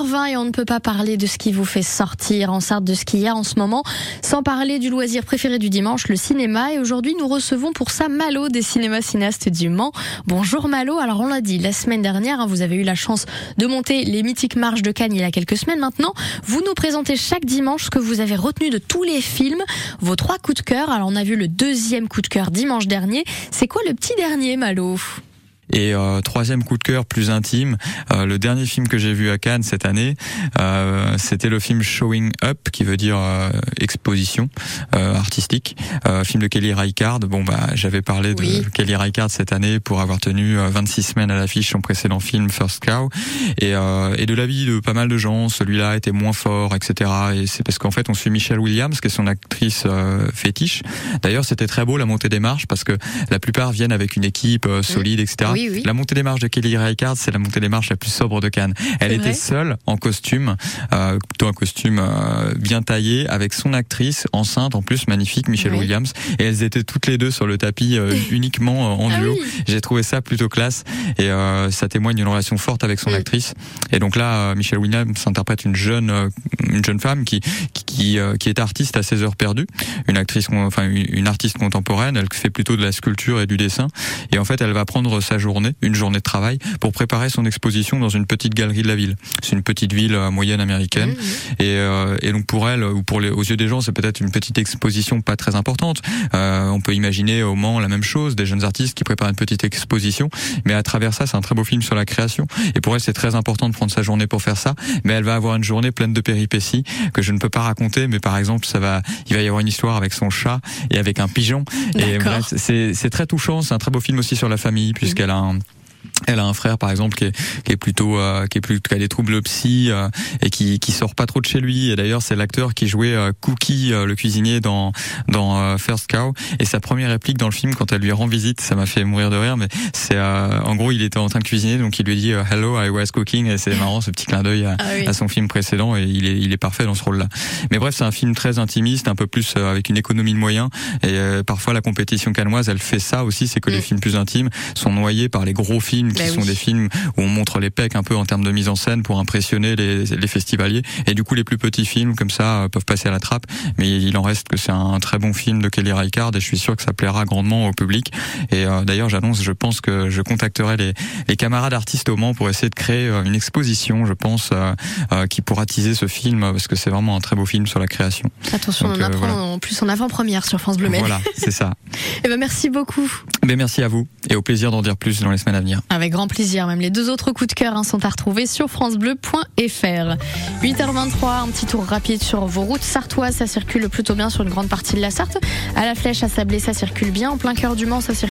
8h20 et on ne peut pas parler de ce qui vous fait sortir en Sarthe, de ce qu'il y a en ce moment, sans parler du loisir préféré du dimanche, le cinéma. Et aujourd'hui, nous recevons pour ça Malo des cinémas cinéastes du Mans. Bonjour Malo. Alors on l'a dit, la semaine dernière, hein, vous avez eu la chance de monter les mythiques marches de Cannes il y a quelques semaines maintenant. Vous nous présentez chaque dimanche ce que vous avez retenu de tous les films, vos trois coups de cœur. Alors on a vu le deuxième coup de cœur dimanche dernier. C'est quoi le petit dernier Malo? Et euh, troisième coup de cœur plus intime, euh, le dernier film que j'ai vu à Cannes cette année, euh, c'était le film Showing Up, qui veut dire euh, exposition euh, artistique, film de Kelly Reichardt. Bon bah j'avais parlé de Kelly Reichardt cette année pour avoir tenu 26 semaines à l'affiche son précédent film First Cow, et, et de l'avis de pas mal de gens, celui-là était moins fort, etc. Et c'est parce qu'en fait on suit Michelle Williams, qui est son actrice fétiche. D'ailleurs c'était très beau la montée des marches parce que la plupart viennent avec une équipe solide, etc. La montée des marches de Kelly Reichardt, c'est la montée des marches la plus sobre de Cannes. Elle était seule en costume, euh, plutôt un costume euh, bien taillé, avec son actrice enceinte en plus magnifique, Michelle Williams, et elles étaient toutes les deux sur le tapis euh, uniquement euh, en ah duo. J'ai trouvé ça plutôt classe. Et ça témoigne d'une relation forte avec son actrice. Et donc là, Michelle Williams interprète une jeune une jeune femme qui qui qui est artiste à ses heures perdues, une actrice enfin une artiste contemporaine. Elle fait plutôt de la sculpture et du dessin. Et en fait, elle va prendre sa journée une journée de travail, pour préparer son exposition dans une petite galerie de la ville. C'est une petite ville euh, moyenne américaine, mmh. et, euh, et, donc pour elle ou pour les, aux yeux des gens, c'est peut-être une petite exposition pas très importante. Euh, on peut imaginer au Mans la même chose, des jeunes artistes qui préparent une petite exposition, mais à travers ça, c'est un très beau film sur la création. Et pour elle, c'est très important de prendre sa journée pour faire ça, mais elle va avoir une journée pleine de péripéties que je ne peux pas raconter, mais par exemple, ça va, il va y avoir une histoire avec son chat et avec un pigeon. Et bref, c'est très touchant. C'est un très beau film aussi sur la famille puisqu'elle a um, Elle a un frère par exemple qui est, qui est plutôt euh, qui est plus qui a des troubles psy euh, et qui qui sort pas trop de chez lui. Et d'ailleurs c'est l'acteur qui jouait euh, Cookie le cuisinier dans dans First Cow. Et sa première réplique dans le film quand elle lui rend visite ça m'a fait mourir de rire mais c'est en gros il était en train de cuisiner donc il lui dit hello I was cooking. Et c'est marrant ce petit clin d'œil à, ah à, son film précédent et il est il est parfait dans ce rôle là mais bref c'est un film très intimiste un peu plus avec une économie de moyens. Et parfois la compétition canoise elle fait ça aussi c'est que les mm. films plus intimes sont noyés par les gros films qui bah sont des films où on montre les pecs un peu en termes de mise en scène pour impressionner les, les festivaliers. Et du coup, les plus petits films comme ça euh, peuvent passer à la trappe. Mais il en reste que c'est un très bon film de Kelly Reichardt et je suis sûr que ça plaira grandement au public. Et euh, d'ailleurs, j'annonce, je pense que je contacterai les, les camarades artistes au Mans pour essayer de créer euh, une exposition, je pense, qui pourra teaser ce film parce que c'est vraiment un très beau film sur la création. Attention, on apprend en plus en avant-première sur France Bleu Voilà, c'est ça. et eh ben merci beaucoup. Mais merci à vous et au plaisir d'en dire plus dans les semaines à venir. Avec grand plaisir. Même les deux autres coups de cœur hein, sont à retrouver sur francebleu.fr. 8h23, un petit tour rapide sur vos routes sartoises. Ça circule plutôt bien sur une grande partie de la Sarthe. À la Flèche, à Sablé, ça circule bien. En plein cœur du Mans, ça circule